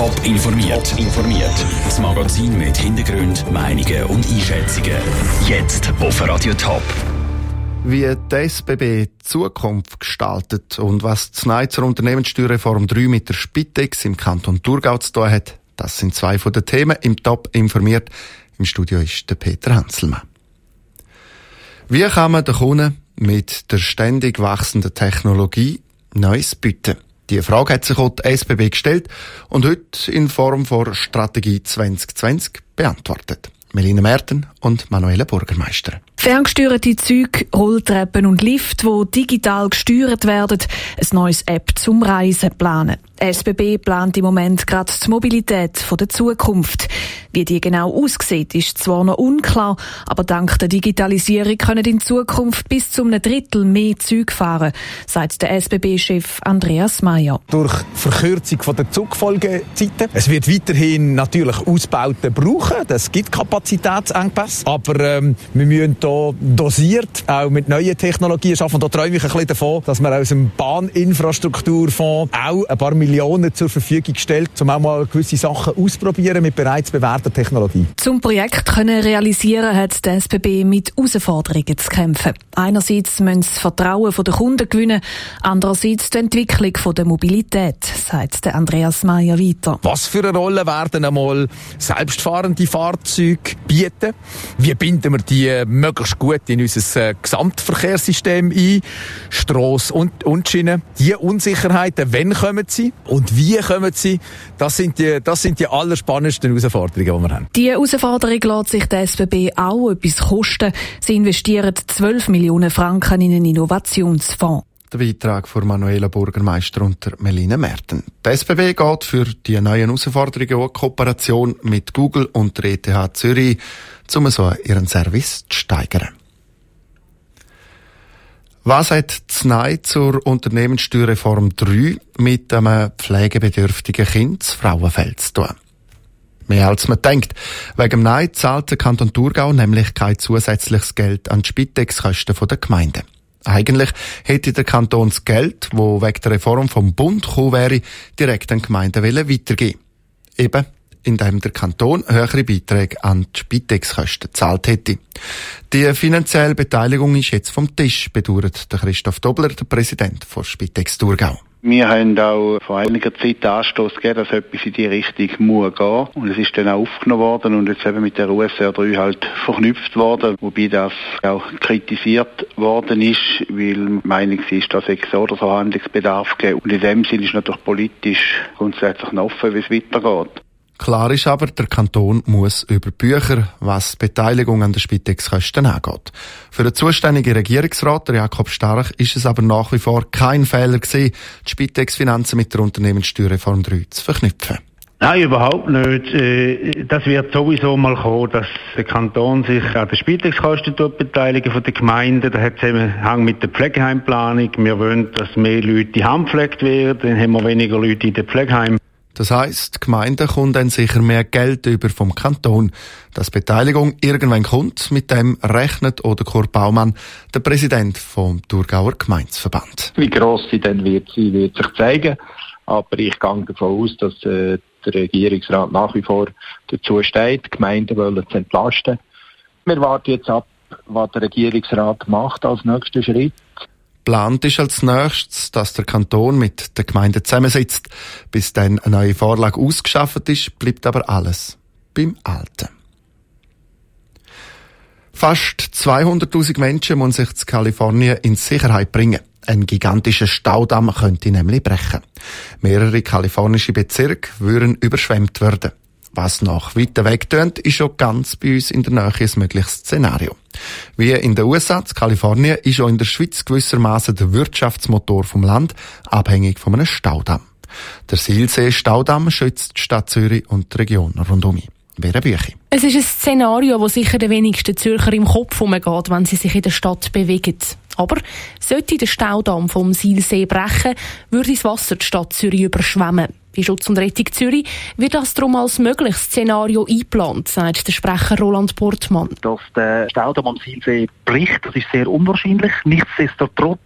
Top informiert. informiert. Das Magazin mit Hintergrund, Meinungen und Einschätzungen. Jetzt auf Radio Top. Wie die SBB Zukunft gestaltet und was die zur Unternehmenssteuerreform 3 mit der Spitex im Kanton Thurgau zu tun hat, das sind zwei von den Themen im Top informiert. Im Studio ist der Peter Hanselmann. Wie kann man den Kunden mit der ständig wachsenden Technologie Neues bieten? Die Frage hat sich auch die SBB gestellt und heute in Form von Strategie 2020 beantwortet. Melina Merten und Manuela Burgermeister. Ferngesteuerte Züge, Rolltreppen und Lift, die digital gesteuert werden, ein neues App zum Reisen planen. SBB plant im Moment gerade die Mobilität der Zukunft. Wie die genau aussieht, ist zwar noch unklar, aber dank der Digitalisierung können in Zukunft bis zu einem Drittel mehr Züge fahren, sagt der SBB-Chef Andreas Mayer. Durch Verkürzung der Zugfolgezeiten. Es wird weiterhin natürlich Ausbauten brauchen. Es gibt Kapazitätsengpässe. Aber ähm, wir müssen hier dosiert auch mit neuen Technologien schaffen. Da träume ich ein bisschen davon, dass wir aus dem Bahninfrastrukturfonds auch ein paar Millionen zur Verfügung stellt, um auch mal gewisse Sachen ausprobieren mit bereits bewährten der Technologie. Zum Projekt können realisieren hat der SBB mit Herausforderungen zu kämpfen. Einerseits müssen sie das Vertrauen der Kunden gewinnen, andererseits die Entwicklung der Mobilität, sagt der Andreas Mayer weiter. Was für eine Rolle werden einmal selbstfahrende Fahrzeuge bieten? Wie binden wir die möglichst gut in unser äh, Gesamtverkehrssystem ein? Strasse und, und Schiene. Die Unsicherheiten, wann kommen sie und wie kommen sie? Das sind die, das sind die allerspannendsten Herausforderungen die wir haben. Die Herausforderung lässt sich der SBB auch etwas kosten. Sie investieren 12 Millionen Franken in einen Innovationsfonds. Der Beitrag von Manuela Burgermeister und Melina Merten. Die SBB geht für die neuen Herausforderungen auch Kooperation mit Google und der ETH Zürich, um so ihren Service zu steigern. Was hat Znei zur Unternehmenssteuerreform 3 mit einem pflegebedürftigen Kind zu Frauenfeld zu tun? Mehr als man denkt. Wegen dem Nein zahlt der Kanton Thurgau nämlich kein zusätzliches Geld an die Spitexkosten der Gemeinden. Eigentlich hätte der Kanton das Geld, wo wegen der Reform vom Bund gekommen wäre, direkt an Gemeinden weitergeben Eben, indem der Kanton höhere Beiträge an die Spitexkosten gezahlt hätte. Die finanzielle Beteiligung ist jetzt vom Tisch, bedauert Christoph Dobler, der Präsident von Spitex Thurgau. Wir haben auch vor einiger Zeit Anstoß gegeben, dass etwas in die Richtung muss gehen. Und es ist dann auch aufgenommen worden und jetzt eben mit der USR 3 halt verknüpft worden, wobei das auch kritisiert worden ist, weil Meinung ist, dass es so oder so Handlungsbedarf gibt. Und in dem Sinne ist natürlich politisch grundsätzlich offen, wie es weitergeht. Klar ist aber, der Kanton muss über Bücher, was die Beteiligung an der Spitexkosten angeht. Für den zuständigen Regierungsrat, Jakob Stark, ist es aber nach wie vor kein Fehler gewesen, die Spitex-Finanzen mit der Unternehmenssteuerreform 3 zu verknüpfen. Nein, überhaupt nicht. Äh, das wird sowieso mal kommen, dass der Kanton sich an den Spitexkosten beteiligen von den Gemeinden. Das hat Zusammenhang mit der Pflegeheimplanung. Wir wollen, dass mehr Leute die Hand pflegt werden, dann haben wir weniger Leute in den Pflegeheimen. Das heisst, die Gemeinde kommt dann sicher mehr Geld über vom Kanton. Dass Beteiligung irgendwann kommt, mit dem rechnet oder Kurt Baumann, der Präsident vom Thurgauer Gemeindeverband. Wie gross sie dann wird sie, wird sich zeigen. Aber ich gehe davon aus, dass äh, der Regierungsrat nach wie vor dazu steht, die Gemeinden wollen zu entlasten. Wir warten jetzt ab, was der Regierungsrat macht als nächsten Schritt. Plant ist als nächstes, dass der Kanton mit der Gemeinde zusammensitzt. Bis dann eine neue Vorlage ausgeschafft ist, bleibt aber alles beim Alten. Fast 200.000 Menschen müssen sich zu Kalifornien in Sicherheit bringen. Ein gigantischer Staudamm könnte nämlich brechen. Mehrere kalifornische Bezirke würden überschwemmt werden. Was nach weiter weg tönt, ist schon ganz bei uns in der Nähe ein mögliches Szenario. Wie in den USA, Kalifornien, ist auch in der Schweiz gewissermaßen der Wirtschaftsmotor vom Land, abhängig von einem Staudamm. Der Silsee-Staudamm schützt die Stadt Zürich und die Region rundum. Es ist ein Szenario, das sicher den wenigsten Zürcher im Kopf umgeht, wenn sie sich in der Stadt bewegen. Aber sollte der Staudamm vom Silsee brechen, würde das Wasser die Stadt Zürich überschwemmen. Bei Schutz und Rettung Zürich wird das darum als mögliches Szenario eingeplant, sagt der Sprecher Roland Portmann. Dass der Staudamm am Silsee bricht, das ist sehr unwahrscheinlich. Nichtsdestotrotz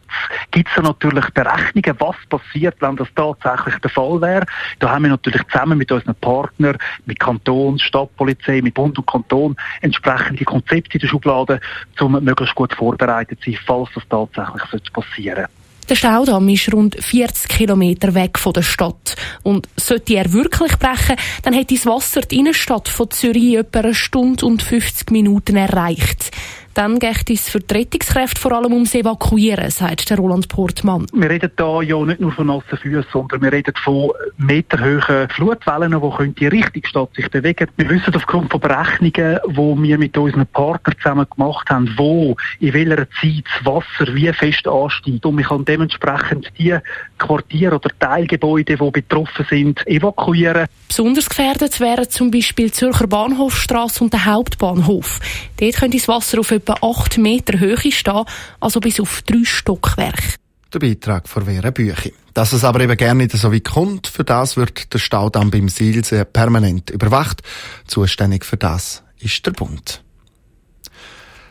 gibt es natürlich Berechnungen, was passiert, wenn das tatsächlich der Fall wäre. Da haben wir natürlich zusammen mit unseren Partnern, mit Kanton, Stadtpolizei, mit Bund und Kanton entsprechende Konzepte in der Schublade, um möglichst gut vorbereitet zu sein, falls das tatsächlich passieren sollte. Der Staudamm ist rund 40 Kilometer weg von der Stadt. Und sollte er wirklich brechen, dann hätte das Wasser die Innenstadt von Zürich etwa eine Stunde und 50 Minuten erreicht. Dann geht es für die Rettungskräfte vor allem ums Evakuieren, sagt der Roland Portmann. Wir reden hier ja nicht nur von nassen Füßen, sondern wir reden von meterhohen Flutwellen, die die Richtung Stadt sich bewegen. Wir wissen aufgrund von Berechnungen, die wir mit unseren Partnern zusammen gemacht haben, wo in welcher Zeit das Wasser wie fest ansteigt. Und wir kann dementsprechend die Quartiere oder Teilgebäude, die betroffen sind, evakuieren. Besonders gefährdet wären zum Beispiel die Zürcher Bahnhofstrasse und der Hauptbahnhof. Dort könnte das Wasser auf etwa 8 Meter Höhe stehen, also bis auf drei Stockwerke. Der Beitrag von Vera Büchi. Dass es aber eben gerne nicht so weit kommt, für das wird der Staudamm beim Silsee permanent überwacht. Zuständig für das ist der Bund.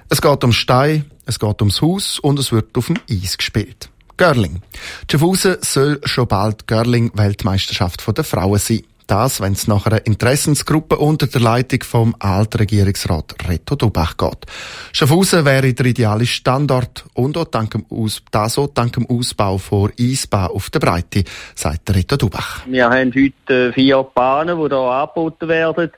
Es geht um Stein, es geht ums Haus und es wird auf dem Eis gespielt. Görling. Schaffhausen soll schon bald Görling-Weltmeisterschaft der Frauen sein. Das, wenn es nach einer Interessensgruppe unter der Leitung vom Altregierungsrat Reto Dubach geht. Schaffhausen wäre der ideale Standort und auch dank dem, Aus das auch dank dem Ausbau vor Eisbahn auf der Breite, sagt Reto Dubach. Wir haben heute vier Bahnen, die hier angeboten werden.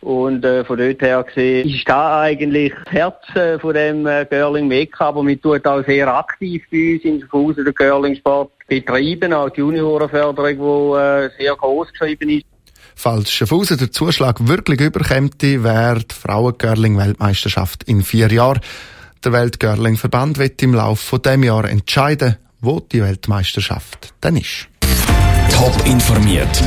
Und äh, von dort her gesehen ist da eigentlich das Herz äh, von dem äh, Girling Mekka, aber wir tun auch sehr aktiv bei uns in Schaffhausen den Girling Sport betreiben, auch die Juniorenförderung, die äh, sehr groß geschrieben ist. Falls Schaffhausen der Zuschlag wirklich überkäme, wäre die Frauen-Görling-Weltmeisterschaft in vier Jahren. Der Weltgörling-Verband wird im Laufe von dem Jahr entscheiden, wo die Weltmeisterschaft dann ist. Top informiert,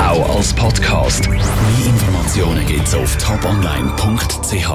auch als Podcast. Mehr Informationen gibt's auf toponline.ch.